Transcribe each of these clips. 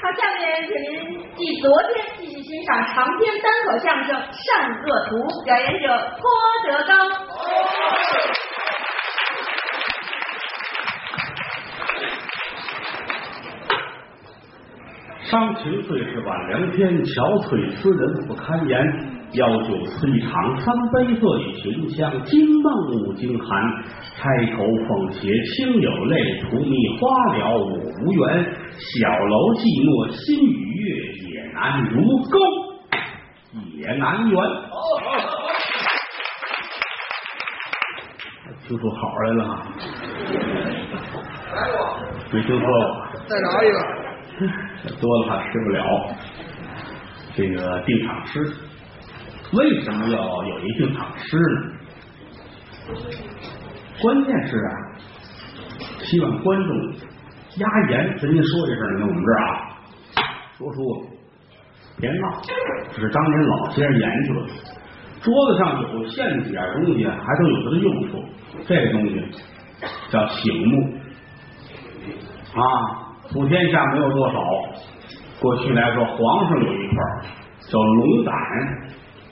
好，下面请您继昨天继续欣赏长篇单口相声《善恶图》，表演者郭德纲。伤情最是晚凉天，憔悴斯人不堪言。邀酒摧场三杯醉，寻香惊梦五更寒。钗头凤斜清有泪，荼蘼花了我无缘。小楼寂寞心与月，也难如钩，也难圆。听出好来了哈，来过，没听说过。再拿一个。多了怕吃不了。这个定场诗，为什么要有一定场诗呢？关键是啊，希望观众压盐。跟您说这事儿，你我们这儿啊，说书别闹，这是当年老先生研究的。桌子上有限几样东西，还都有它的用处。这东西叫醒目啊。普天下没有多少。过去来说，皇上有一块叫龙胆，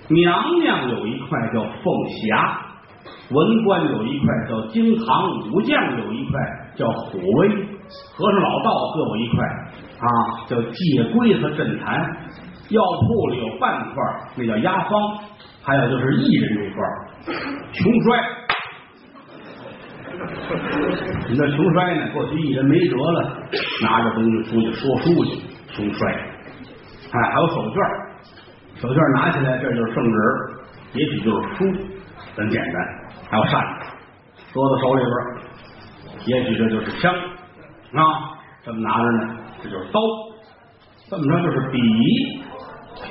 娘娘有一块叫凤霞，文官有一块叫金堂，武将有一块叫虎威，和尚老道各有一块啊，叫戒龟和镇坛。药铺里有半块，那叫压方，还有就是艺人这块，穷衰。你这穷衰呢？过去艺人没辙了，拿着东西出去说书去，穷衰。哎，还有手绢手绢拿起来，这就是圣旨，也许就是书，很简单。还有扇子，搁到手里边，也许这就是枪啊，这么拿着呢，这就是刀，这么着就是笔，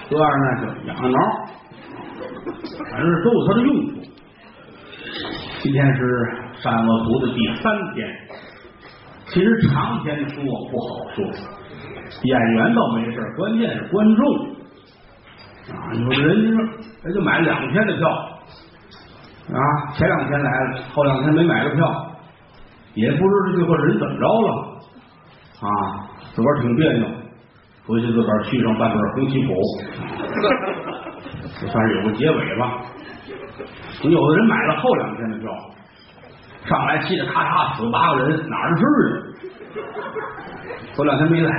这样呢就痒挠，反正都有它的用处。今天是。《善恶图》的第三天，其实长篇说不好说，演员倒没事，关键是观众啊！有的人就说，人就买两天的票啊，前两天来了，后两天没买着票，也不知道这伙人怎么着了啊，自个儿挺别扭，回去自个儿续上半本《红旗谱》，算是有个结尾吧。有的人买了后两天的票。上来气得咔嚓死八个人，哪儿的事啊？头两天没来啊。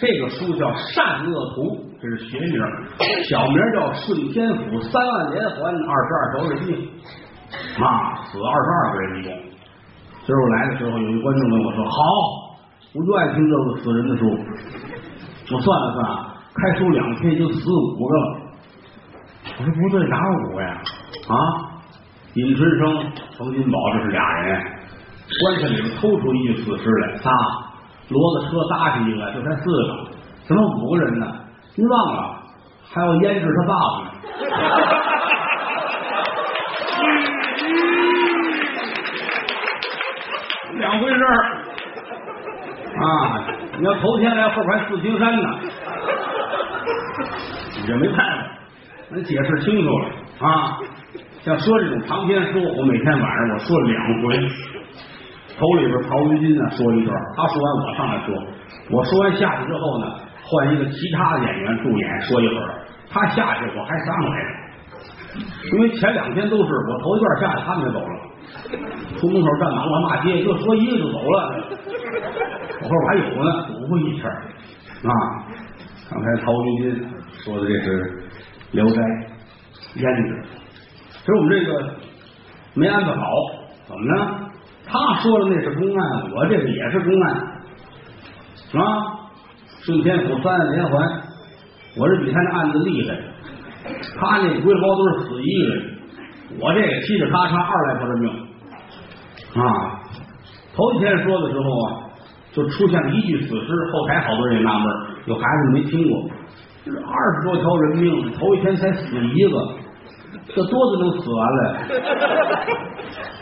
这个书叫《善恶图》，这是学名，小名叫《顺天府三万连环二十二条人命》啊，死二十二个人一共。今儿我来的时候，有一观众问我说：“好，我就爱听这个死人的书。”我算了算，开书两天就死五个了。我说不对，哪五个呀？啊？尹春生、冯金宝，这是俩人，棺材里边偷出一具死尸来，仨骡子车搭上一个，就才四个，怎么五个人呢？您忘了还要腌制他爸爸呢？两回事儿啊！你要头天来，后排四平山呢，你这没办法，咱解释清楚了啊！像说这种长篇书，我每天晚上我说两回。头里边曹云金呢说一段，他说完我上来说，我说完下去之后呢，换一个其他的演员助演说一会儿，他下去我还上来呢。因为前两天都是我头一段下去，他们就走了，出门口站满了骂街，就说一个就走了。我后还有呢，补过一圈啊。刚才曹云金说的这是《聊斋》胭脂。其实我们这个没安排好，怎么呢？他说的那是公案，我这个也是公案，啊，顺天府三案连环，我这比他那案子厉害，他那龟包都是死一个人，我这个嘁哩咔嚓二来条人命，啊，头几天说的时候啊，就出现了一具死尸，后台好多人也纳闷，有孩子没听过，这二十多条人命，头一天才死一个。这多的都死完了？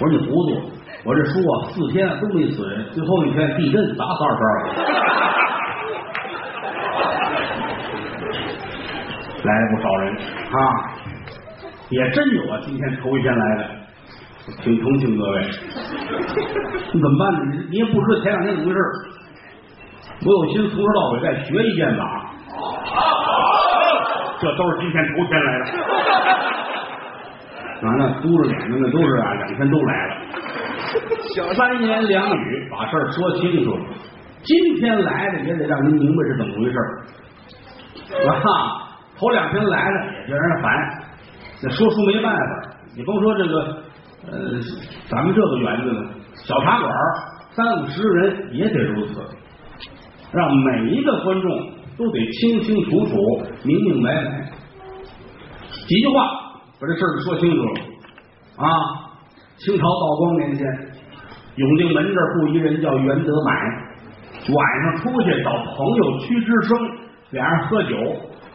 我说你糊涂！我这书啊，四天都没死人，最后一天地震打死二十二个，来了不少人啊，也真有啊！今天头一天来的，挺同情各位。你 怎么办呢？你你也不知道前两天怎么回事我有心从头到尾再学一遍吧。这都是今天头天来的。完了嘟着脸的那都是啊，两天都来了。三言两语把事儿说清楚了。今天来的也得让您明白是怎么回事儿。啊，头两天来了也觉得人烦，那说书没办法。你甭说这个，呃，咱们这个园子呢，小茶馆三五十人也得如此，让每一个观众都得清清楚楚、明明白白，几句话把这事儿说清楚了啊。清朝道光年间，永定门这儿住一人叫袁德满，晚上出去找朋友屈之生，俩人喝酒，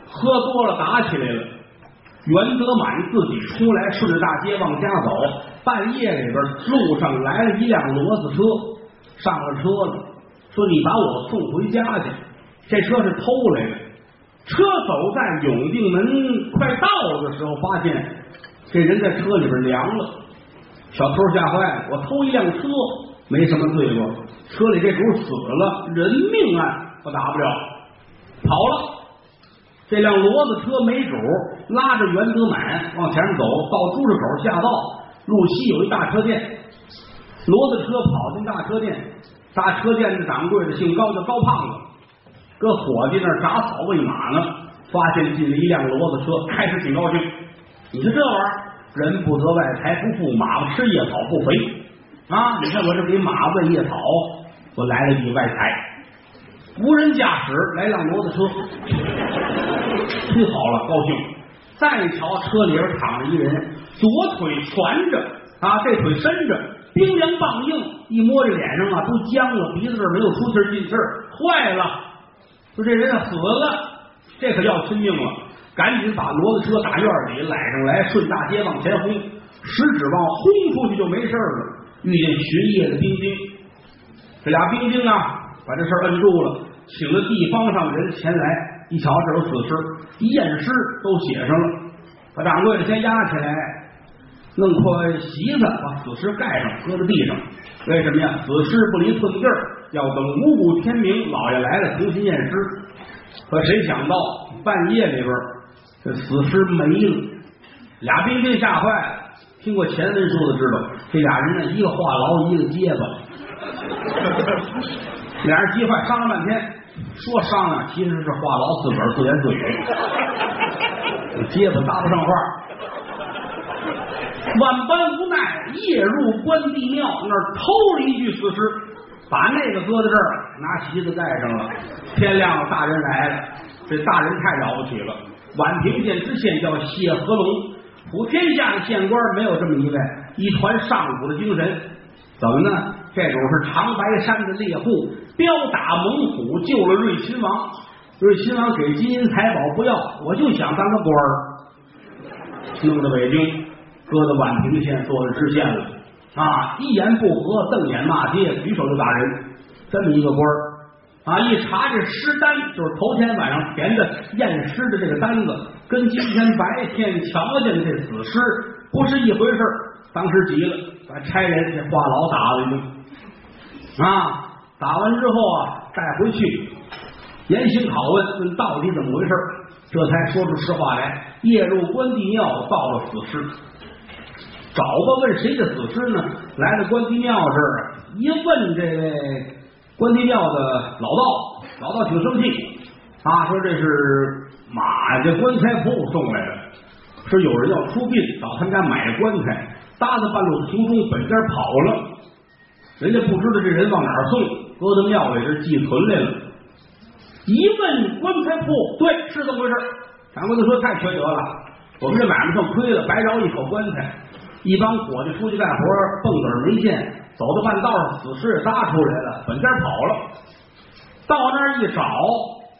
喝多了打起来了。袁德满自己出来，顺着大街往家走。半夜里边，路上来了一辆骡子车，上了车了，说：“你把我送回家去。”这车是偷来的。车走在永定门快到的时候，发现这人在车里边凉了。小偷吓坏了，我偷一辆车没什么罪过，车里这主死了，人命案我打不了，跑了。这辆骡子车没主，拉着袁德满往前走，到朱市口下道，路西有一大车店，骡子车跑进大车店，大车店的掌柜的姓高，叫高胖子，搁伙计那儿铡草喂马呢，发现进了一辆骡子车，开始挺高兴。你说这玩意儿，人不得外财不富，马不吃夜草不肥啊！你看我这给马喂夜草，我来了一笔外财。无人驾驶来辆骡子车，忒好了，高兴。再瞧车里边躺着一人，左腿蜷着啊，这腿伸着，冰凉棒硬，一摸这脸上啊都僵了，鼻子这没有出气进气，坏了！说这人死了，这可要拼命了，赶紧把骡子车打院里揽上来，顺大街往前轰，十指望轰出去就没事了。遇见巡夜的兵丁，这俩兵丁啊。把这事儿摁住了，请了地方上人前来，一瞧这有死尸，一验尸都写上了。把掌柜的先押起来，弄块席子把死尸盖上，搁在地上。为什么呀？死尸不离寸地儿，要等五谷天明，老爷来了重新验尸。可谁想到半夜里边这死尸没了，俩兵丁吓坏了。听过前文书的知道，这俩人呢，一个话痨，一个结巴。俩人急坏，商量半天，说商量其实是话痨，自个儿自言自语，结巴搭不上话。万般无奈，夜入关帝庙，那儿偷了一具死尸，把那个搁在这儿，拿席子盖上了。天亮了，大人来了，这大人太了不起了。宛平县知县叫谢和龙，普天下的县官没有这么一位，一团上古的精神，怎么呢？这种是长白山的猎户，镖打猛虎，救了瑞亲王。瑞亲王给金银财宝不要，我就想当个官儿，弄到北京，搁到宛平县做了知县了啊！一言不合，瞪眼骂街，举手就打人，这么一个官儿啊！一查这尸单，就是头天晚上填的验尸的这个单子，跟今天白天瞧见的这死尸不是一回事当时急了，把差人这话痨打了一顿。啊！打完之后啊，带回去严刑拷问，问到底怎么回事，这才说出实话来。夜入关帝庙，到了死尸，找吧，问谁的死尸呢？来到关帝庙这儿，一问这位关帝庙的老道，老道挺生气啊，说这是马家棺材铺送来的，说有人要出殡，到他们家买棺材，搭在半路途中，本家跑了。人家不知道这人往哪儿送，搁到庙里这寄存来了。一问棺材铺，对，是这么回事。掌柜的说：“太缺德了，我们这买卖算亏了，白饶一口棺材。一帮伙计出去干活，蹦子没见，走到半道上，死尸也搭出来了，本家跑了。到那儿一找，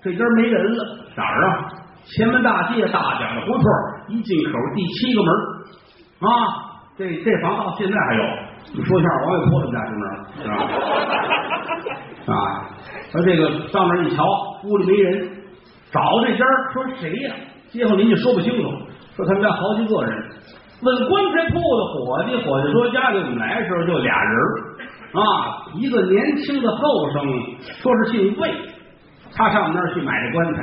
这家没人了，哪儿啊？前门大街大蒋的胡同，一进口第七个门啊。这这房到现在还有。”你说一下王月坡他们家住哪儿是吧？啊，他这个到那一瞧，屋里没人，找这家说谁呀？街坊邻居说不清楚，说他们家好几个人。问棺材铺的伙计，伙计说家里我们来的时候就俩人啊，一个年轻的后生，说是姓魏，他上我们那儿去买这棺材，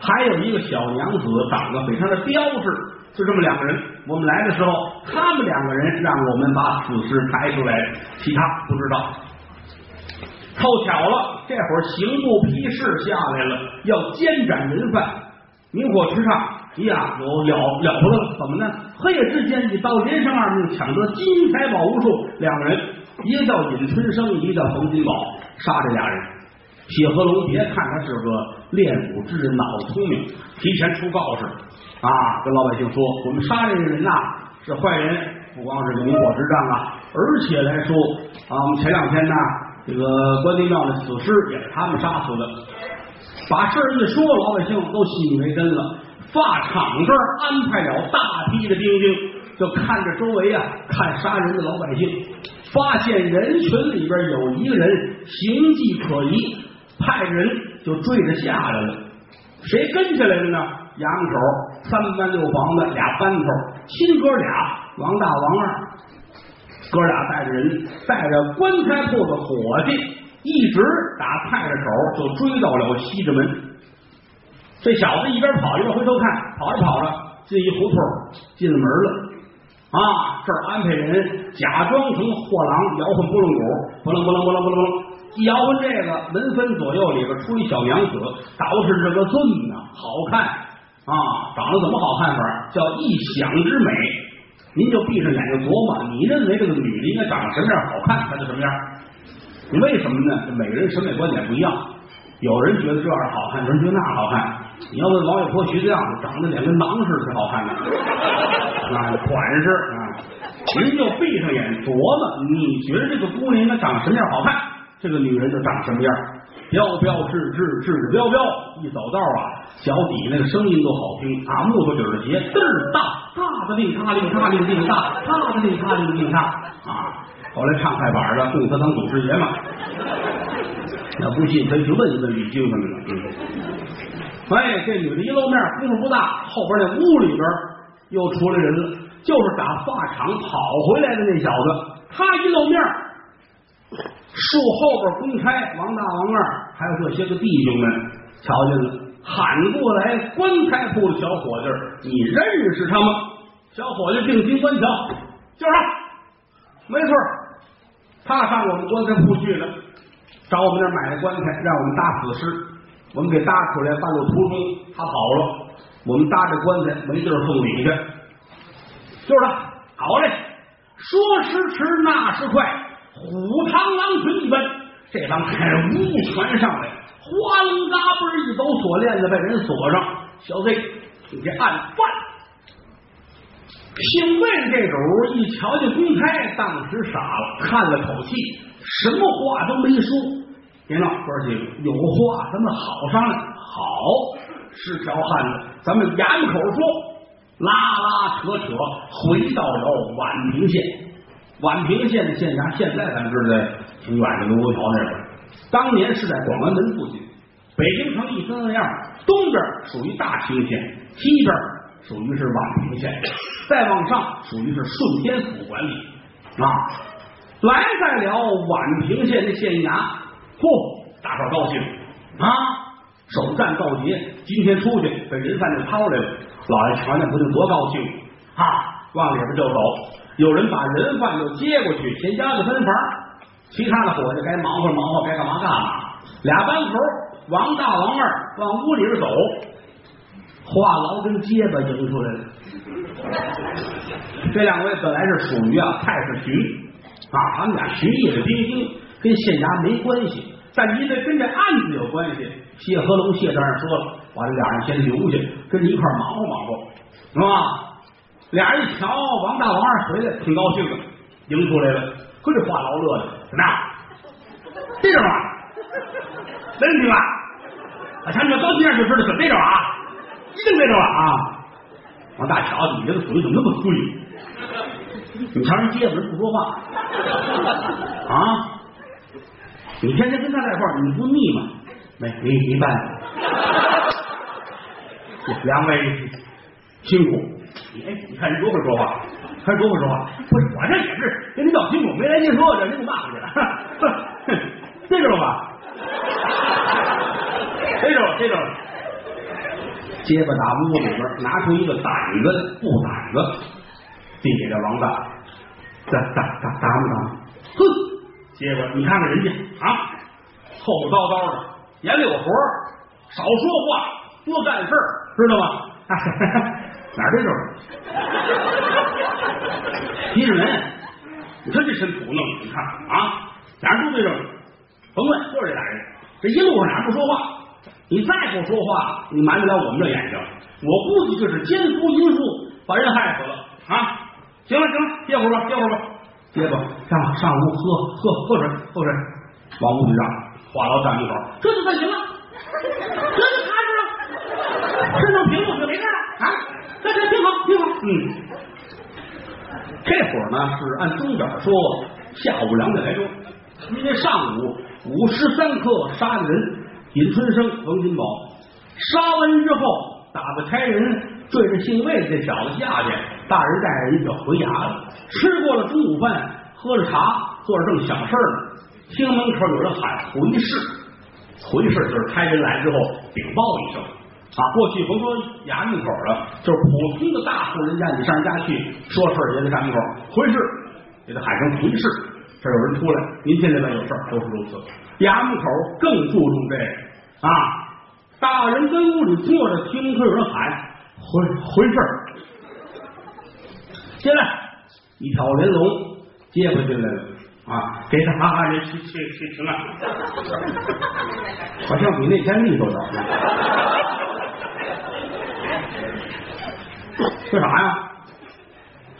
还有一个小娘子，长得非常的标致，就这么两个人。我们来的时候，他们两个人让我们把死尸抬出来，其他不知道。凑巧了，这会儿刑部批示下来了，要监斩人犯，明火池上，哎呀，有了了不得了，怎么呢？黑夜之间，一刀连伤二命，抢得金银财宝无数。两个人，一个叫尹春生，一个叫冯金宝，杀这俩人。铁和龙，别看他是个练武之人，脑子聪明，提前出告示。啊，跟老百姓说，我们杀这个人呐是坏人，不光是明火之战啊，而且来说啊，我们前两天呢，这个关帝庙的死尸也是他们杀死的。把事儿一说，老百姓都信以为真了。发场这儿安排了大批的兵丁，就看着周围啊，看杀人的老百姓，发现人群里边有一个人形迹可疑，派人就追着下来了。谁跟下来的呢？衙门口三班六房的俩班头，亲哥俩，王大王二，哥俩带着人，带着棺材铺的伙计，一直打派出所就追到了西直门。这小子一边跑一边回头看，跑着跑着进一胡同，进了门了。啊，这儿安排人假装成货郎，摇晃拨浪鼓，拨楞拨楞拨楞拨楞拨楞，一摇晃这个门分左右里边出一小娘子，捯饬这个尊呢，好看啊，长得怎么好看法？叫一想之美。您就闭上眼睛琢磨，你认为这个女的应该长什么样好看，她就什么样。你为什么呢？每个人审美观点不一样，有人觉得这样好看，有人觉得那样好看。你要问王小波、徐子样，长得脸跟囊似的，是好看的啊，款式啊，您就闭上眼琢磨，你觉得这个姑娘应该长什么样好看，这个女人就长什么样，标标致致，致致标标，一走道啊，脚底那个声音都好听啊，木头底的鞋，嘚儿大，大的令他令他令令大，大的令他令令他啊，后来唱快板的共和党祖师爷嘛，要不信可以去问一问吕京他们了，哎，这女的一露面，功夫不大，后边那屋里边又出来人了，就是打发场跑回来的那小子。他一露面，树后边公差王大王二，还有这些个弟兄们瞧见了，喊过来棺材铺的小伙计，你认识他吗？小伙计定睛观瞧，就是他，没错，他上我们棺材铺去了，找我们那买的棺材，让我们搭死尸。我们给搭出来，半路途中他跑了，我们搭着棺材没地儿送礼去，就是他。好嘞，说时迟，那时快，虎螳螂群一般，这帮开着武全上来，哗楞嘎嘣一走锁链子被人锁上。小贼，你这案犯。姓魏这主一瞧见公差，当时傻了，叹了口气，什么话都没说。别闹，哥几个有话咱们好商量。好，是条汉子，咱们衙门口说，拉拉扯扯，回到了宛平县。宛平县的县衙，现在咱们知道挺远的，卢沟桥那边。当年是在广安门附近。北京城一分二样，东边属于大清县，西边属于是宛平县，再往上属于是顺天府管理啊。来在了宛平县的县衙。嚯，大伙高兴啊！首战告捷，今天出去被人犯就掏来了。老爷瞧见不定多高兴啊！往里边就走，有人把人犯就接过去，先押个分房，其他的伙计该忙活忙活，该干嘛干嘛。俩班头，王大王二往屋里边走，话痨跟结巴迎出来了。这两位本来是属于啊太师巡啊，他们俩巡夜的兵丁。跟县衙没关系，但因为跟这案子有关系，谢和龙谢大人说了，把这俩人先留下，跟你一块忙活忙活，是吧？俩人一瞧，王大王二回来，挺高兴的，迎出来了，可这话痨乐的，怎么样？这种啊，没问题吧？啊，瞧你们高兴样就知道准这种啊，一定这种啊！王大乔，你这个嘴怎么那么碎？你瞧人接着人不说话啊？你天天跟他在一块儿，你不腻吗？没，没没办法。两位辛苦，哎，你看人多会说话，看人多会说话。不是，我这也是跟您道辛苦，没来您说，这您就骂回去了，这知道吧？逮着了，逮着了。结巴打屋里边拿出一个掸子，布掸子，递给这王大，打打打打不打？哼！结巴，你看看人家啊，厚厚道道的，眼里有活少说话，多干事儿，知道吗？哪儿逮着了？提着人，你看这身土弄的，你看啊，哪儿都对着了。甭问，就是这俩人，这一路上俩人不说话。你再不说话，你瞒得了我们这眼睛？我估计这是奸夫淫妇，把人害死了啊！行了行了，歇会儿吧，歇会儿吧，歇吧，上上屋喝喝喝水喝水，往屋里让，话痨站门口，这就算行了，这就踏实了，身上平了就没事了啊！对吧，嗯。这会儿呢是按钟点说下午两点来钟，因为上午午时三刻杀的人。尹春生、冯金宝杀完之后，打发差人追着姓魏这小子下去，大人带着人就回衙了。吃过了中午饭，喝着茶，坐着正想事呢，听门口有人喊回事。回事就是差人来之后禀报一声啊。过去甭说衙门口了，就是普通的大户人家，你上人家去说事儿也得站门口回事，给他喊声回事。这有人出来，您进来了，有事儿都是如此。衙门口更注重这个。啊！大人跟屋里坐着，听门口有人喊回回事儿，进来，一条连龙接回进来了啊！给他哈哈，去去去，行了，好像比那天利索点。说啥呀？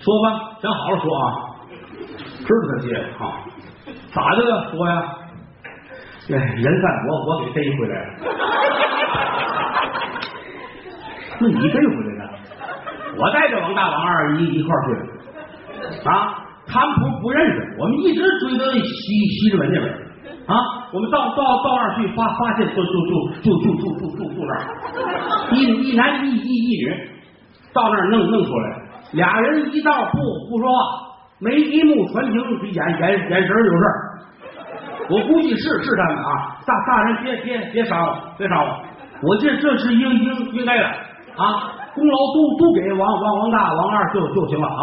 说吧，咱好好说啊，知道他接啊，咋的了？说呀。哎，人贩我我给逮回来了，那你逮回来了？我带着王大王二一一块儿去的啊！他们不不认识，我们一直追到西西直门那边啊！我们到到到那儿去发发现，就就就就就就就就住那儿，一一男一一一女，到那儿弄弄出来，俩人一道不不说话，没一目传情，眼眼眼神有事儿。我估计是是他们啊，大大人别别别杀我，别杀我！我这这是应应应该的啊，功劳都都给王王王大王二就就行了啊。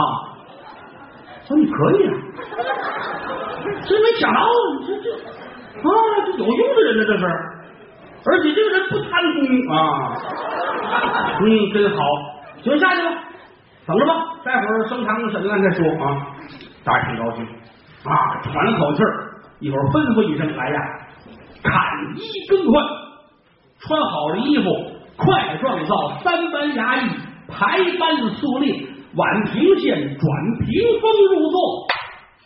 说你可以啊，真没想到这这啊，这有用的人呢，这是，而且这个人不贪功啊。嗯，真好，行下去吧，等着吧，待会儿升堂审案再说啊。大家挺高兴啊，喘了口气儿。一会儿吩咐一声，来呀，砍衣更换，穿好了衣服，快状造三班衙役排班肃立，宛平县转屏风入座。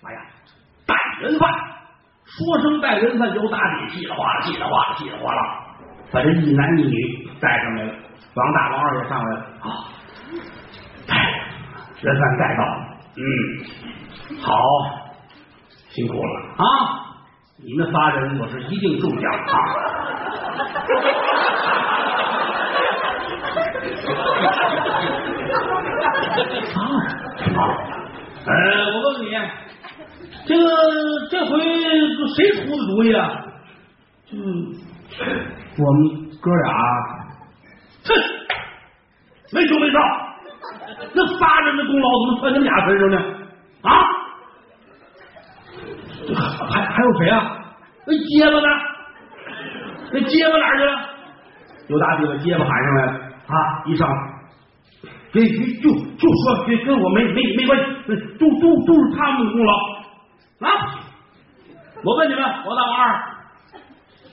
哎呀，带人犯，说声带人犯就打底，稀里哗啦，稀里哗啦，稀里哗啦，把这一男一女带上来了。王大王二也上来了啊，人犯带到了，嗯，好，辛苦了啊。你们仨人，我是一定中奖啊！啊，呃，我问你，这个这回谁出的主意啊？就我们哥俩，哼，没羞没臊，那仨人的功劳怎么算你们俩身上呢？啊？还还有谁啊？那结巴呢？那结巴哪去了？有大地方结巴喊上来了啊！一上，给就就说跟跟我没没没关系，都都都是他们的功劳啊！我问你们，我大王二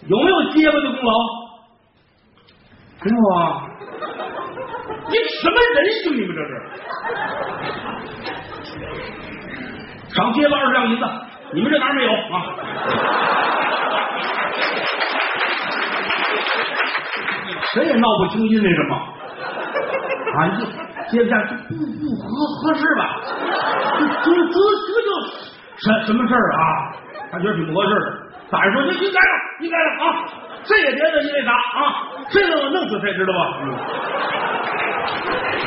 有没有结巴的功劳？没有啊！你什么人性？你们这是？赏结巴二十两银子。你们这哪没有啊？谁也闹不清因为什么啊？接接不下去，不不合合适吧？这这这这叫什什么事儿啊？他觉得挺不合适的。大人说：“你应该了，应该了啊！谁也别的因为啥啊？这让我弄死谁知道吧？”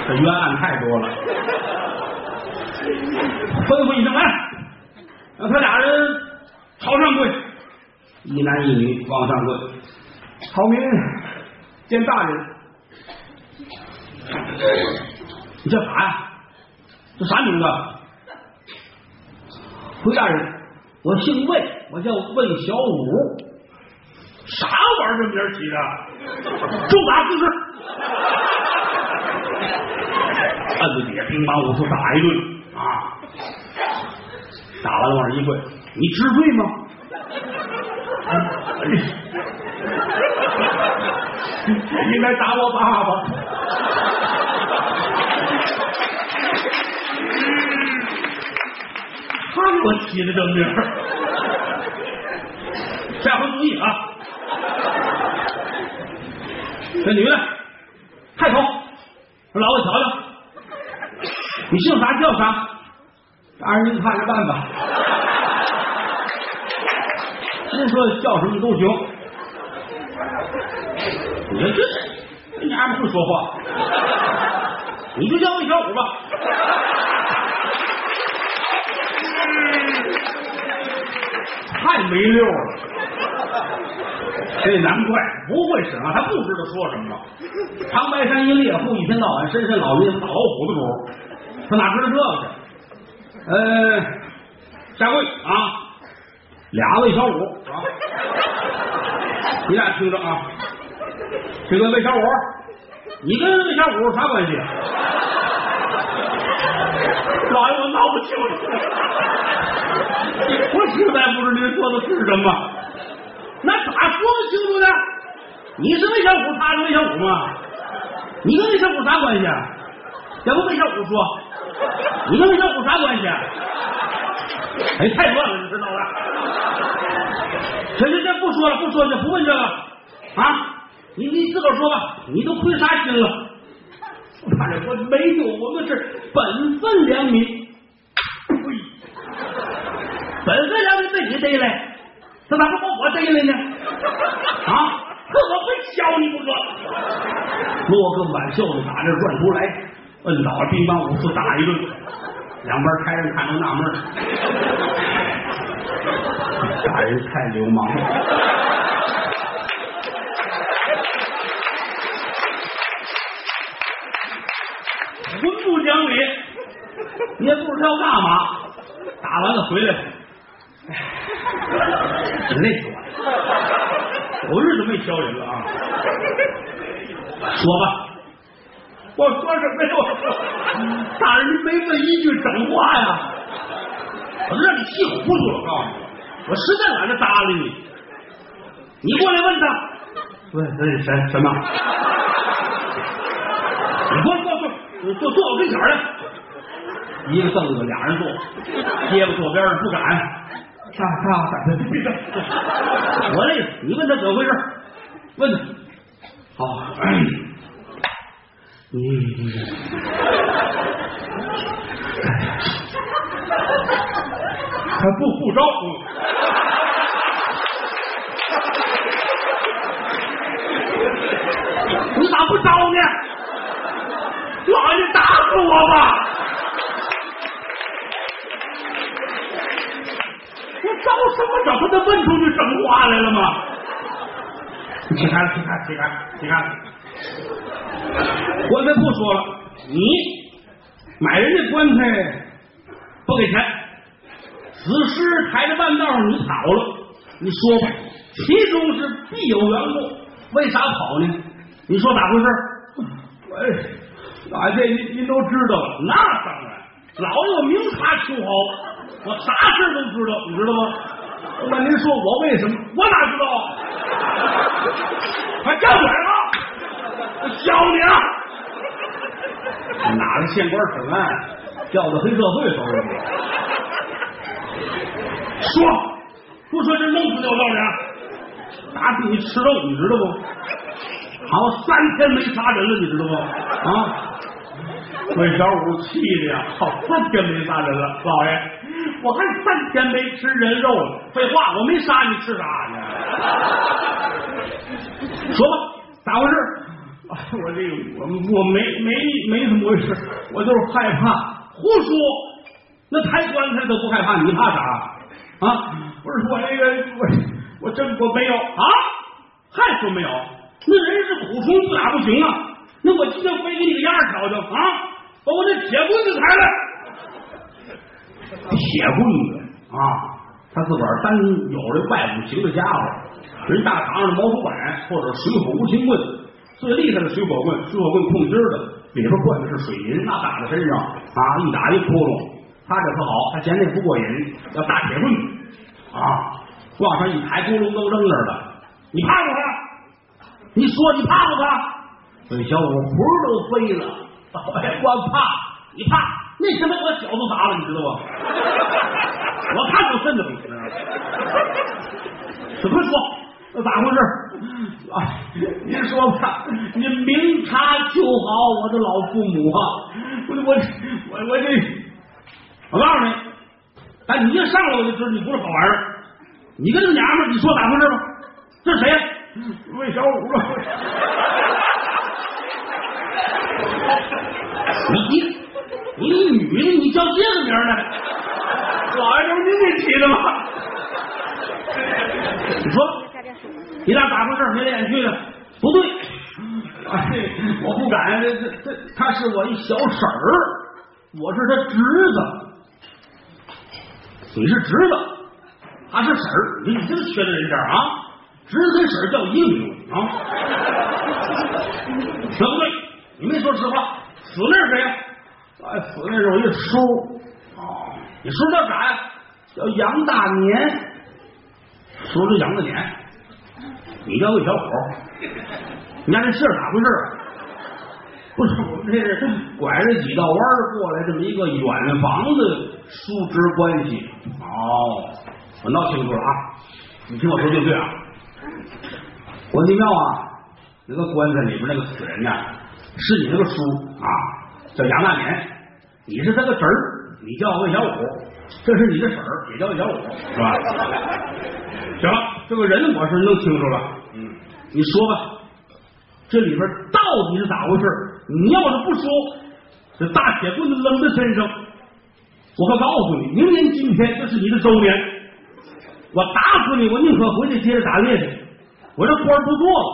这冤案太多了，吩咐一声来。让他俩人朝上跪，一男一女往上跪。郝明见大人。你叫啥呀？这啥名字？回大人，我姓魏，我叫魏小五。啥玩意儿这名起的？重打四十，摁子底下乒乓五术打一顿啊！打完了往上一跪，你知罪吗？应该打我爸爸。他给我起的这名，下回注意啊！这女的，抬头，老子瞧瞧，你姓啥叫啥？大人看着办吧。您说叫什么都行。你说这这娘们会说话，你就叫魏小五吧。太没溜了，这难怪不会使啊，他不知道说什么了。长白山一猎户，一天到晚深山老林打老虎的主，他哪知道这个去？呃，下跪啊，俩魏小五啊，你俩听着啊，这个魏小五，你跟魏小五啥关系？老爷，我闹不清楚。我实在不知您说的是什么，说清楚的？你是魏小虎，他是魏小虎吗？你跟魏小虎啥关系？要不魏小虎说，你跟魏小虎啥关系？哎，太乱了，你知道吧？行行行，不说了，不说了，不问这个啊！你你自个儿说吧，你都亏啥心了？反正我没有，我们是本分良民。呸！本分良民被你逮来，这咋不把我逮来呢？啊！可我非削你不可！落个挽袖子打这转出来，摁倒了乒乓五四打一顿，两边差人看都纳闷大 人太流氓了。纯不讲理，你也不知道干嘛。打完了回来，真累死我好，日子没削人了啊！说吧，我说什么呀？大人，您没问一句整话呀？我都让你气糊涂了，告诉你，我实在懒得搭理你。你过来问他，问问谁什么？你过来坐坐坐坐我跟前来，一个凳子俩人坐，结巴坐边上不敢，啥啥啥，别 别我累死，你问他怎么回事？问他，好，你你，还不护照？你咋不招呢？老爷，打死我吧！我招什么招？他问出去整话来了吗？你起开，起开，起开，起开！棺材不说了，你买人家棺材不给钱，死尸抬着半道你跑了，你说吧，其中是必有缘故，为啥跑呢？你说咋回事？哎。老爷，您您都知道了，那当然，老爷我明察秋毫，我啥事都知道，你知道吗？那您说我为什么？我哪知道啊？快叫嘴了，我削你啊！哪个县官审案，掉到黑社会手里去？说，不说这弄死你我告诉你，打死你吃肉，你知道不？好，三天没杀人了，你知道不？啊！魏小五气的呀，好三天没杀人了，老爷，我还三天没吃人肉了。废话，我没杀你，吃啥呢？说吧，咋回事？我这个，我我没没没怎么回事，我就是害怕。胡说，那抬棺材都不害怕，你怕啥？啊？不是我那个，我我真我没有啊，还说没有？那人是苦虫，自打不行啊！那我今天非给你个样瞧瞧啊！把我那铁棍子抬来，铁棍子啊！他自个儿单有这外五行的家伙，人大堂上的毛竹板或者水火无情棍，最厉害的水火棍，水火棍空心的，里边灌的是水银，那打在身上啊，一打一窟窿。他这可好，他嫌那不过瘾，要大铁棍啊，往上一抬，咕隆都扔那儿了。你怕不怕？你说你怕不怕？这小五魂都飞了，哎，我怕，你怕？那什么，我脚都砸了，你知道不？我看都瘆得慌。怎么说？那咋回事？哎，您说吧，您明察秋毫，我的老父母啊！我我我我这。我告诉你，哎，你一上来我就知道你不是好玩意儿。你跟这娘们，你说咋回事吧？这是谁？魏小五啊！你你你女的，你叫这个名呢？老爷，这不您给起的吗？你说，你俩咋回事？眉来眼去的，不对。哎，我不敢，这这这，他是我一小婶儿，我是他侄子。你是侄子，他是婶儿，你这个缺德人家啊！侄子跟婶儿叫一个名啊？对不对？你没说实话，死那是谁呀？哎，死那是我一叔啊！你叔叫啥呀？叫杨大年，叔是杨大年，你叫魏小虎，你家这姓咋回事？不是，我们这是拐着几道弯过来，这么一个远房的叔侄关系。哦，我闹清楚了啊！你听我说对不对啊？关帝庙啊，那个棺材里边那个死人呢，是你那个叔啊，叫杨大年，你是他个侄儿，你叫魏小五，这是你的婶儿，也叫魏小五，是吧？行了，这个人我是弄清楚了。嗯，你说吧，这里边到底是咋回事？你要是不说，这大铁棍子扔在身上，我可告诉你，明年今天这是你的周年，我打死你，我宁可回去接着打猎去，我这官不做了。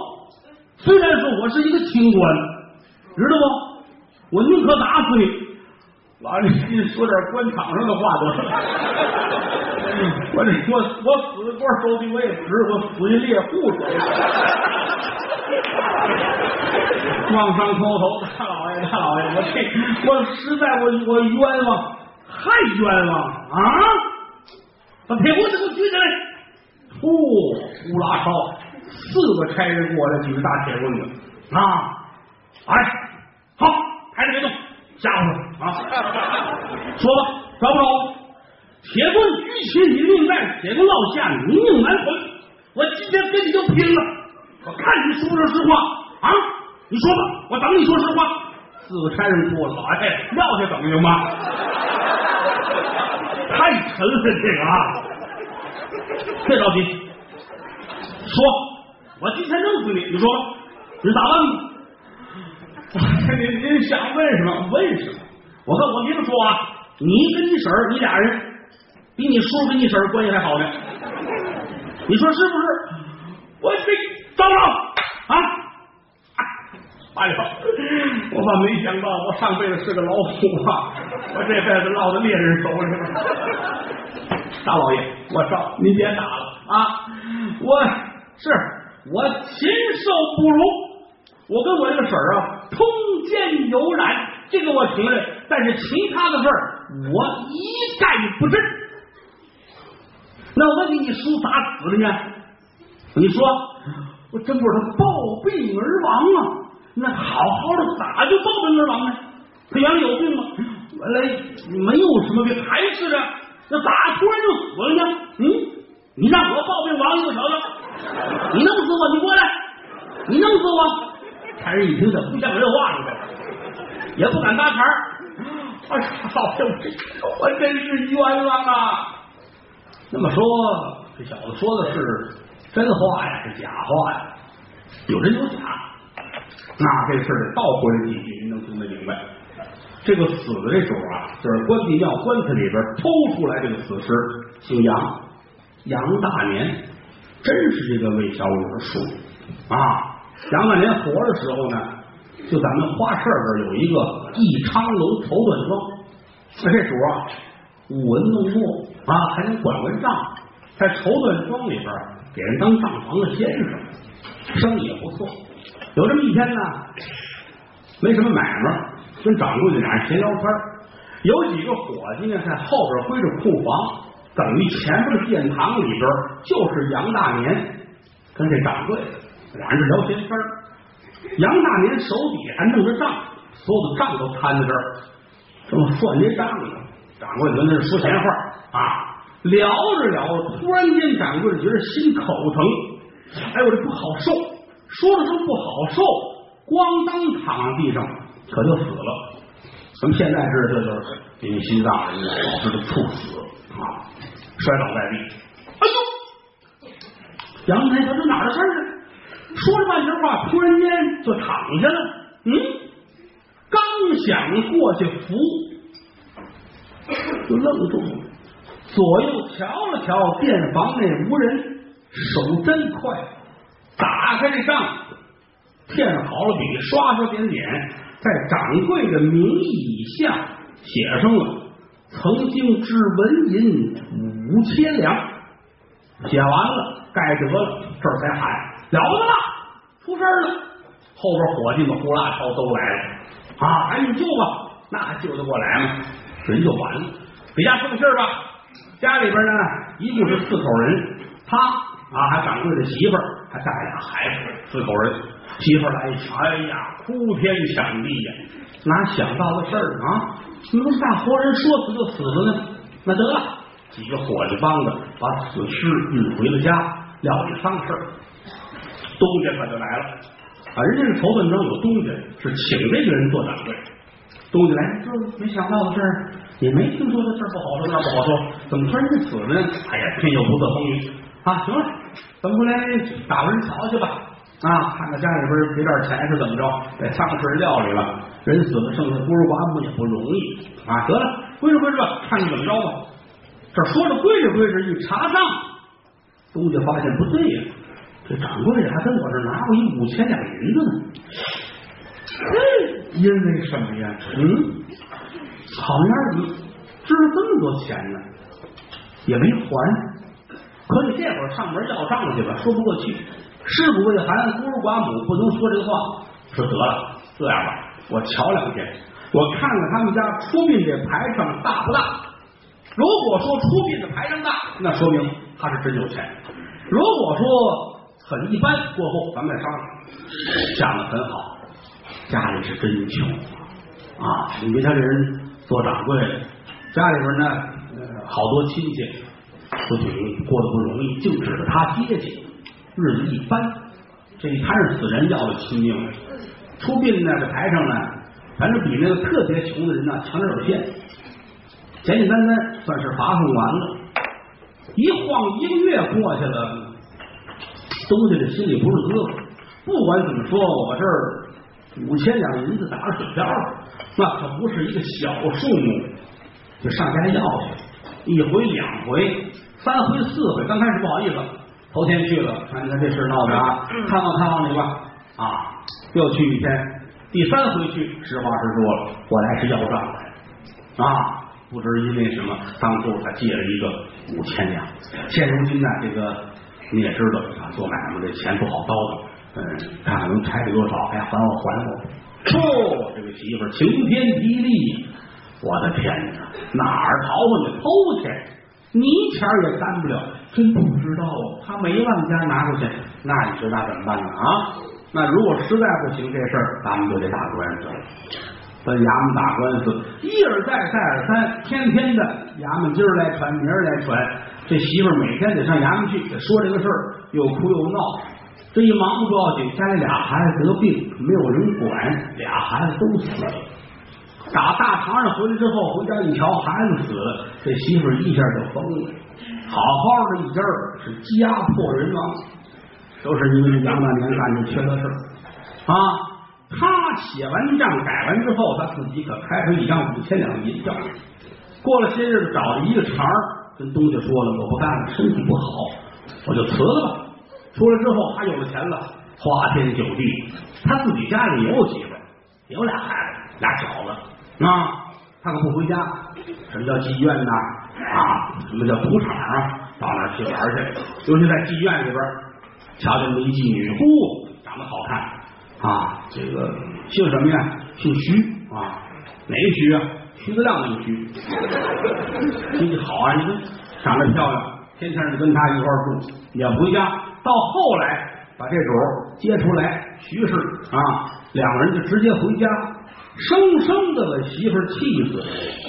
虽然说我是一个清官，知道不？我宁可打死你。完了，你说点官场上的话得了。我这我我死官收的我也值，我死一猎户去。往上叩头，大老爷，大老爷，我这我实在我我冤枉，还冤枉啊！把铁棍子给我举起来！呼，呼啦烧，四个差人过来，举着大铁棍子啊！哎，好，抬着别动，吓唬他啊！说吧，找不着？铁棍举起，你命在；铁棍落下，你命难存。我今天跟你就拼了！我看你说不说实话啊？你说吧，我等你说实话。四个差人过来，哎，撂下等行吗？太沉了，这个啊！别着急，说，我今天弄死你，你说吧，你咋办？您您想问什么？问什么？我看我明说啊，你跟你婶儿，你俩人比你叔跟你婶儿关系还好呢。你说是不是？我这。糟了啊！哎呦，我可没想到，我上辈子是个老虎啊！我这辈子落到猎人手里了。大老爷，我招您别打了啊！我是我禽兽不如，我跟我这个婶儿啊，通奸有染，这个我承认。但是其他的事儿，我一概不认。那我问你，你叔咋死的呢？你说。我真不知道他暴病而亡啊！那好好的咋就暴病而亡呢？他原来有病吗？原来没有什么病，还是的，那咋突然就死了呢？嗯，你让我暴病亡，你给我瞧瞧！你弄死我，你过来！你弄死我！差人一听，这不像人话似的，也不敢搭茬儿。哎呀，好兄弟，我真是冤枉啊！那么说，这小子说的是？真话呀，是假话呀，有真有假。那这事儿倒回来几句，您能听得明白？这个死的这主啊，就是关帝庙棺材里边偷出来这个死尸，姓杨，杨大年，真是这个魏小五的叔啊。杨大年活的时候呢，就咱们花市这儿有一个益昌楼绸缎庄，那这主啊舞文弄墨啊，还能管文账，在绸缎庄里边给人当账房的先生，生意也不错。有这么一天呢，没什么买卖，跟掌柜的俩人闲聊天有几个伙计呢，在后边归着库房，等于前面的殿堂里边就是杨大年跟这掌柜的俩人这聊闲天儿杨大年手底下还弄着账，所有的账都摊在这儿，这么算这账呢。掌柜跟那说闲话啊，聊着聊着，突然间掌柜觉得心口疼，哎，我这不好受，说着说不好受，咣当躺地上，可就死了。咱们现在是这就是因为心脏人导致的猝死啊，摔倒在地。哎呦，杨太说这哪儿的事儿啊？说了半天话，突然间就躺下了。嗯，刚想过去扶，就愣住了，左右瞧了瞧，店房内无人，手真快，打开这账，添上好了笔，刷刷点点，在掌柜的名义以下写上了。曾经之纹银五千两，写完了，该得了，这才喊了不得了，出事儿了！后边伙计们呼啦超都来了啊，赶紧救吧！那还救得过来吗？人就完了。给家送信儿吧。家里边呢，一共是四口人，他啊还掌柜的媳妇儿，还带俩孩子，四口人。媳妇儿来一瞧，哎呀，哭天抢地呀，哪想到的事儿啊？怎么大活人说死就死了呢？那得了，几个伙计帮着把死尸运回了家，料理丧事儿。东家可就来了啊！人家是头份庄有东家，是请这个人做掌柜。东家来，这没想到的事儿，也没听说这事儿不好说，那不好说，怎么突然间死了呢？哎呀，天有不测风云啊！行了，咱们回来打个人瞧去吧。啊，看看家里边赔点钱是怎么着，给丧事料理了，人死了，剩下孤儿寡母也不容易啊。得了，归置归置吧，看看怎么着吧。这说着归置归置，一查账，东家发现不对呀、这掌柜的还跟我这拿过一五千两银子呢。嘿，因为什么呀？嗯，好样的，支了这么多钱呢，也没还。可你这会儿上门要账去吧，说不过去。尸骨未寒，孤儿寡母不能说这个话。说得了，这样吧，我瞧两天，我看看他们家出殡这排场大不大。如果说出殡的排场大，那说明他是真有钱；如果说很一般，过后咱们再商量。想的很好，家里是真穷啊！你别看这人做掌柜的，家里边呢，呃，好多亲戚都挺过得不容易，就指着他接济，日子一般。这一摊上死人要了亲命，出殡呢，这台上呢，反正比那个特别穷的人呢强点有限。简简单单算是罚送完了，一晃一个月过去了，东西这心里不是滋味。不管怎么说，我这儿五千两银子打了水漂了，那可不是一个小数目，就上家要去，一回两回，三回四回。刚开始不好意思，头天去了，看看这事闹的啊，看望看望你吧啊，又去一天，第三回去，实话实说了，我来是要账来啊。不知因为什么，当初他借了一个五千两，现如今呢，这个你也知道啊，做买卖这钱不好叨叨，嗯，看看能拆得多少，哎还我还我。嚯，这个媳妇晴天霹雳，我的天哪，哪儿淘换的偷去，泥钱也担不了，真不知道啊，他没往家拿出去，那你说那怎么办呢啊？那如果实在不行，这事儿咱们就得打官司了。跟衙门打官司，一而再，再而三，天天的衙门今儿来传，明儿来传。这媳妇儿每天得上衙门去，说这个事儿，又哭又闹。这一忙不要紧，家里俩孩子得病，没有人管，俩孩子都死了。打大堂上回来之后，回家一瞧，孩子死了，这媳妇儿一下就疯了。好好的一家儿是家破人亡，都是因为杨大年干的缺德事儿啊。他写完账改完之后，他自己可开出一张五千两银票。过了些日子，找了一个茬儿，跟东家说了，我不干了，身体不好，我就辞了吧。出来之后，他有了钱了，花天酒地。他自己家里也有媳妇，有俩孩子，俩小子啊，他可不回家。什么叫妓院呐？啊，什么叫赌场啊？到那去玩去。尤其在妓院里边，瞧见那么一妓女，呼，长得好看啊，这个姓什么呀？姓徐啊，哪个徐啊？徐子亮那个徐，脾气好啊，你说长得漂亮，天天就跟他一块住，也不回家。到后来把这主接出来，徐氏啊，两个人就直接回家，生生的把媳妇气死。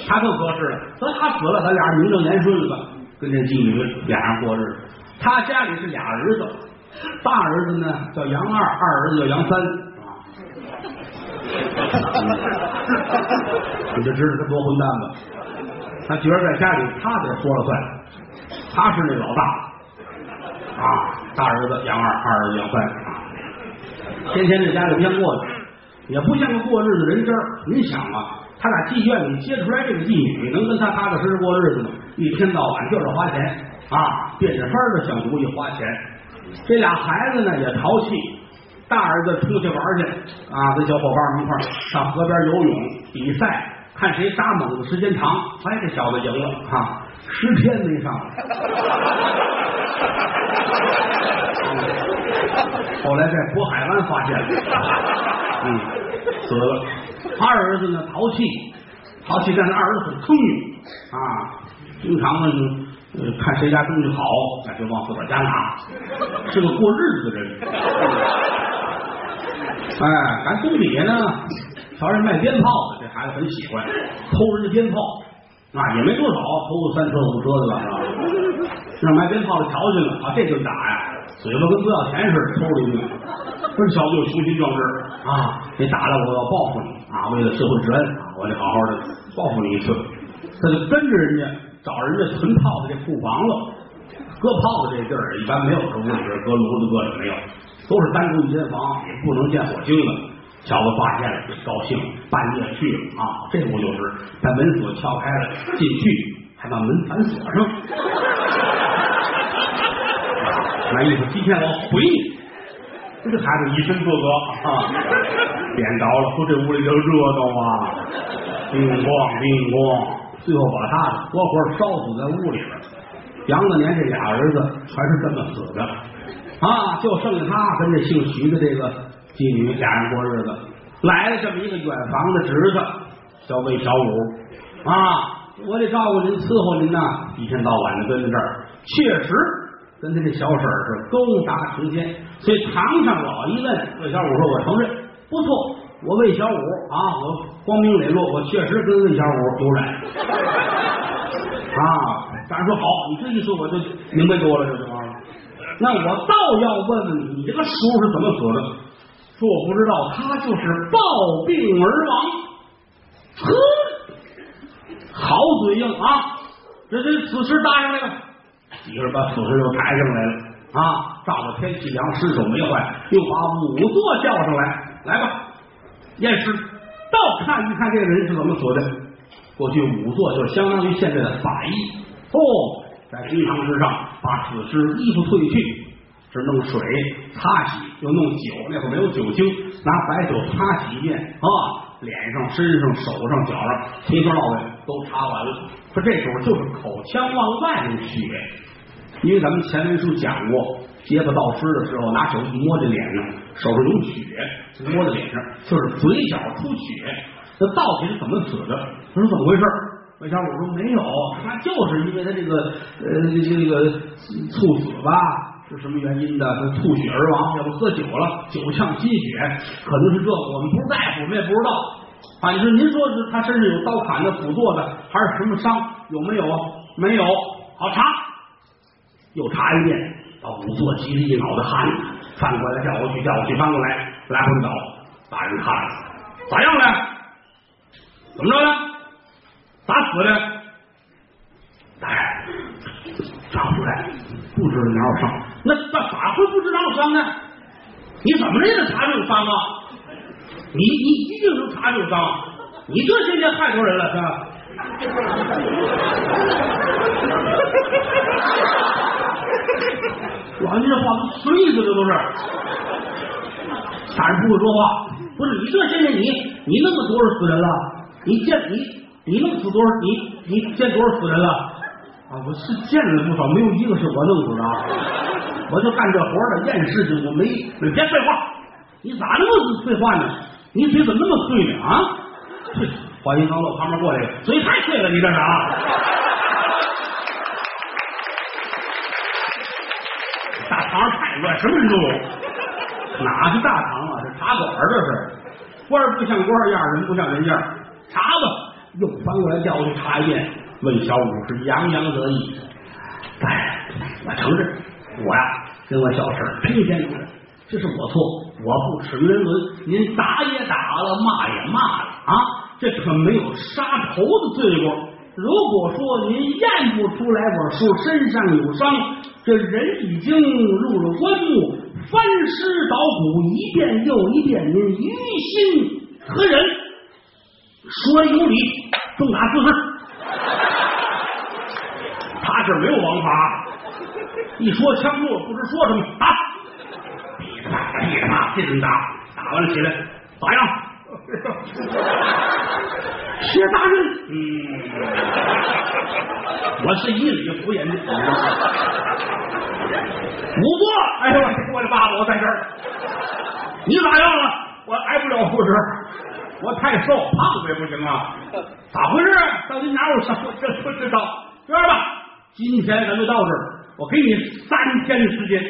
他更合适了，等他死了，咱俩名正言顺了吧，跟这妓女俩人过日子。他家里是俩儿子，大儿子呢叫杨二，二儿子叫杨三啊。你就知道他多混蛋吧？他觉得在家里他得说了算，他是那老大啊，大儿子杨二，二儿子杨三啊，天天在家里边过去，也不像个过日子人渣。你想啊，他俩妓院里接出来这个妓女，能跟他踏踏实实过日子吗？一天到晚就是花钱啊，变着法的想主意花钱。这俩孩子呢也淘气。大儿子出去玩去啊，跟小伙伴们一块上河边游泳比赛，看谁扎猛子时间长。哎，这小子赢了啊，十天没上。后来在渤海湾发现了，嗯，死了。二儿子呢淘气，淘气，但是二儿子很聪明啊，经常呢看谁家东西好，那就往自个儿家拿，是个过日子的人。哎，咱东底下呢，瞧人卖鞭炮的，这孩子很喜欢偷人家鞭炮啊，也没多少，偷个三车五车的吧，是吧？让卖鞭炮的瞧见了，啊，这就打呀，嘴巴跟不要钱似的，抽了一顿。这小子有雄心壮志啊，你打了我要报复你啊，为了社会治安啊，我得好好的报复你一次。他就跟着人家找人家存炮的这库房了，搁炮的这地儿一般没有这屋里边搁炉子搁着没有。都是单独一间房，也不能见火星子。小子发现了，高兴，半夜去了啊！这不就是把门锁撬开了进去，还把门反锁上。那意思今天我回你。这个孩子一身自责啊，点着了，说这屋里就热闹啊，叮咣叮咣，最后把他活活烧死在屋里边。杨子年这俩儿子全是这么死的。啊，就剩下他跟这姓徐的这个妓女俩人过日子，来了这么一个远房的侄子，叫魏小五啊，我得照顾您，伺候您呐，一天到晚的跟在这儿，确实跟他这小婶是勾搭成奸，所以堂上老一问，魏小五说：“我承认，不错，我魏小五啊，我光明磊落，我确实跟魏小五有染。”啊，大人说好，你这一说我就明白多了，这就。那我倒要问问你，你这个叔是怎么死的？说我不知道，他就是暴病而亡。呵，好嘴硬啊！这这死尸搭上来了，几个人把死尸又抬上来了啊！照着天气凉，尸首没坏，又把仵作叫上来，来吧，验尸，倒看一看这个人是怎么死的。过去仵作就相当于现在的法医哦。在公堂之上，把死尸衣服褪去，是弄水擦洗，又弄酒，那会儿没有酒精，拿白酒擦洗一遍啊，脸上、身上、手上、脚上，从头到尾都擦完了。说这时候就是口腔往外流血，因为咱们前文书讲过，结巴盗尸的时候，拿手一摸这脸上，手上有血，摸在脸上就是嘴角出血。那到底是怎么死的？他说怎么回事？魏小五说：“没有，他就是因为他这个呃这个猝死吧，是什么原因的？他吐血而亡，要不喝酒了，酒呛心血，可能是这个。我们不是大夫，我们也不知道。啊，你说您说是他身上有刀砍的、斧剁的，还是什么伤？有没有？没有。好查，又查一遍，把仵作急得一脑袋汗，翻过来调过去，调过去，翻过来，来回找。大人看了，咋样了？怎么着的？”咋死的？哎，长出来不知道哪有伤，那那咋会不知哪有伤呢？你怎么也得查这有伤啊？你你一定能查出伤，你这今天害多人了是吧？老，你这话什么意思？这都是大人不会说话，不是你这现在你你那么多少死人了？你见你你弄死多少你你见多少死人了？啊，我是见了不少，没有一个是我弄死的。我就干这活的，验尸去，我没没别废话，你咋那么废话呢？你嘴怎么那么碎呢？啊！华阴刚落旁边过来，嘴太碎了，你这是啊！大堂太乱，什么人都有。哪是大堂啊？这茶馆这是，官不像官样，人不像人样。茶吧，又翻过来调去查一遍。问小五是洋洋得意。哎，我承认，我呀跟我小婶赔天不认，这是我错，我不耻于人伦。您打也打了，骂也骂了啊，这可没有杀头的罪过。如果说您验不出来我叔身上有伤，这人已经入了棺木，翻尸捣骨一遍又一遍，您于心何忍？说有理，重打四十。他这没有王法，一说枪住了，不知说什么打，闭着骂，闭着骂，这顿打，打完了起来咋样？薛大人，嗯，我是一理服人的。五伯，哎呦，我的爸爸，我在这儿，你咋样了？我挨不了护士，我太瘦，胖子也不行啊。咋回事？到底哪有伤？这不知道。这样吧，今天咱就到这儿，我给你三天的时间，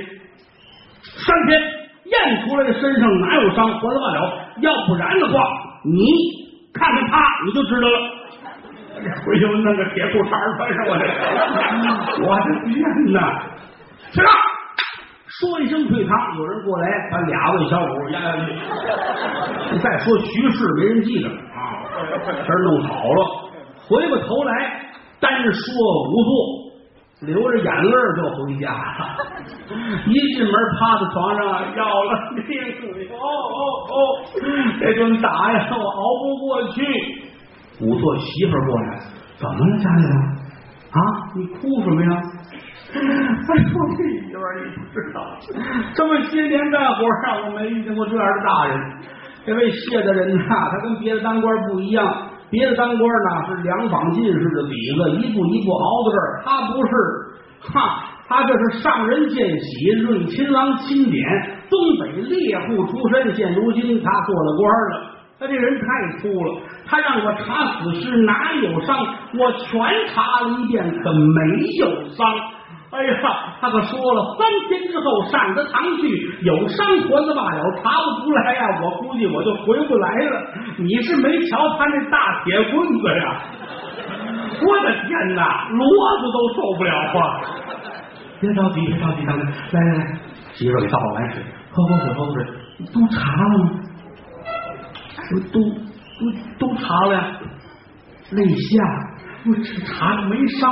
三天验出来的身上哪有伤，活了罢了。要不然的话，你看看他，你就知道了。回去我弄个铁裤衩穿上我这，我的天哪！起来，说一声退堂，有人过来把俩位小五压下去。你再说徐氏，没人记得啊，这儿弄好了，回过头来单说无做，流着眼泪就回家了。一进门趴在床上，要了命！哦哦哦，这顿打呀，我熬不过去。仵作媳妇过来，怎么了，家里人？啊，你哭什么呀？哎呦，这媳妇你不知道，这么些年干活上，我没遇见过这样的大人。这位谢大人呐，他跟别的当官不一样，别的当官呢是两膀进士的底子，一步一步熬到这儿，他不是，哈，他这是上人见喜，润亲王钦点，东北猎户出身，现如今他做了官了。他这人太粗了，他让我查死尸哪有伤，我全查了一遍，可没有伤。哎呀，他可说了，三天之后上得堂去，有伤还子罢了，查不出来呀，我估计我就回不来了。你是没瞧他那大铁棍子呀？我的天哪，骡子都受不了啊！别着急，别着急，大哥，来来来，媳妇给倒碗水，喝口水，喝口水，都查了吗？都都都查了呀，肋下我只查了没伤，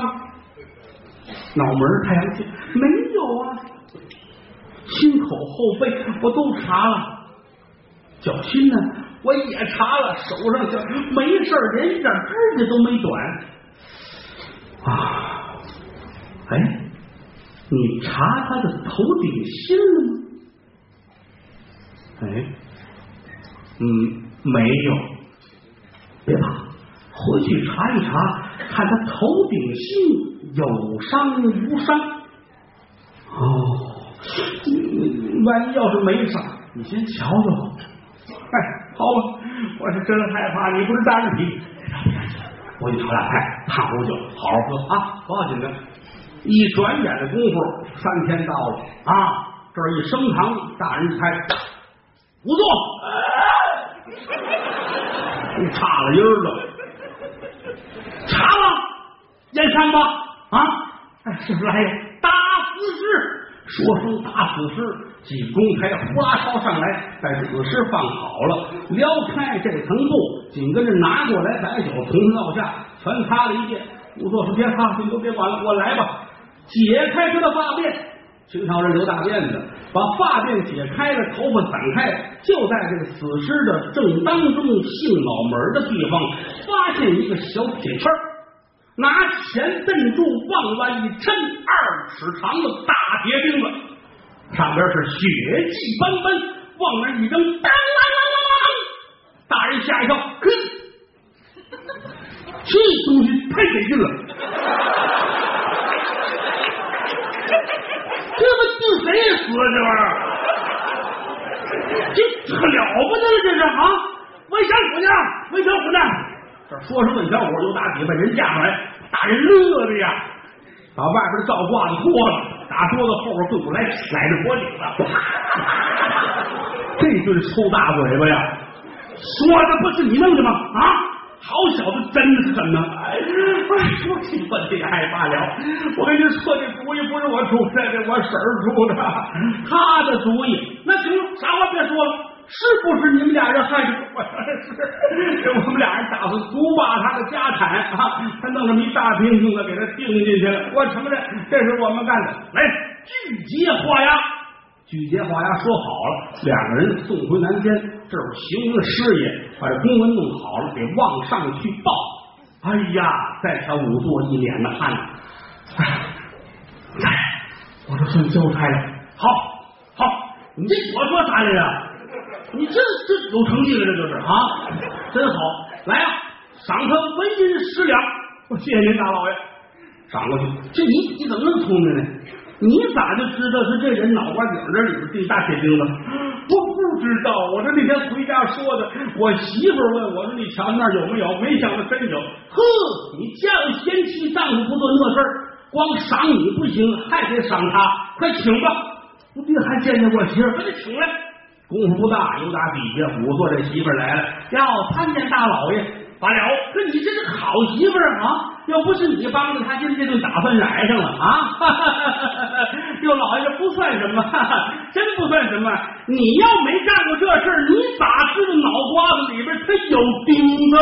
脑门太阳穴没有啊，心口后背我都查了，脚心呢我也查了，手上脚没事连一点指甲都没短啊，哎，你查他的头顶心了吗？哎，嗯。没有，别怕，回去查一查，看他头顶心有伤无伤。哦，万一要是没伤，你先瞧瞧。哎，好吧，我是真害怕，你不是大人皮。我给你炒俩菜，烫壶酒，好好喝啊，不要紧的。一转眼的功夫，三天到了啊，这儿一升堂，大人开，无座。差了音儿了，查吧，验伤吧啊！哎，是不是来，打死尸！说声打死尸，济公台呼啦烧上来，把死尸放好了，撩开这层布，紧跟着拿过来白酒，从上到下全擦了一遍。仵作说：“别擦，你都别管了，我来吧。”解开他的发辫，清朝人留大辫子。把发辫解开了，头发散开，就在这个死尸的正当中性脑门的地方，发现一个小铁圈拿钱镇住，往外一抻，二尺长的大铁钉子，上边是血迹斑斑，往那一扔，当啷啷啷啷，大人吓一跳，嘿，这东西太得劲了，这不定谁死啊这玩意儿？这可了不得了，这是啊！问小虎呢？问小虎呢？这说是问小虎，又打底把人架上来，大人乐的呀，把外边的罩褂子脱了，打桌子后边跪过来，甩着脖领子，这顿抽大嘴巴呀！说的不是你弄的吗？啊！好小子，真是狠呐！哎，我气我这也害怕了。我跟你说，这主意不是我出的，这我婶儿出的，他的主意。那行了，啥话别说了，是不是你们俩人害的？我说是，我们俩人打算独霸他的家产啊！他弄这么一大瓶子给他钉进去了，我承认这是我们干的。来，拒结画押。拒结画押说好了，两个人送回南监，这会儿行了师爷把这公文弄好了，给往上去报。哎呀，在他仵作一脸的汗。哎，哎，我这算交差了。好，好，你这我说啥来着？你这这有成绩了，这就是啊，真好。来呀、赏他纹银十两。我谢谢您大老爷，赏过去。这你你怎么那么聪明呢？你咋就知道是这人脑瓜顶这里边钉大铁钉子？我不知道，我这那天回家说的。我媳妇儿问我说：“你瞧那儿有没有？”没想到真有。呵，你犟嫌弃丈夫不做那事儿，光赏你不行，还得赏他。快请吧！不必还见见我媳妇儿，把他请来。功夫不大又打底下虎坐这媳妇来了。要参见大老爷罢了说你这是好媳妇啊！要不是你帮着他今天就打算来上了啊！哟老爷不算什么真不算什么。你要没干过这事你咋知道脑瓜子里边他有钉子？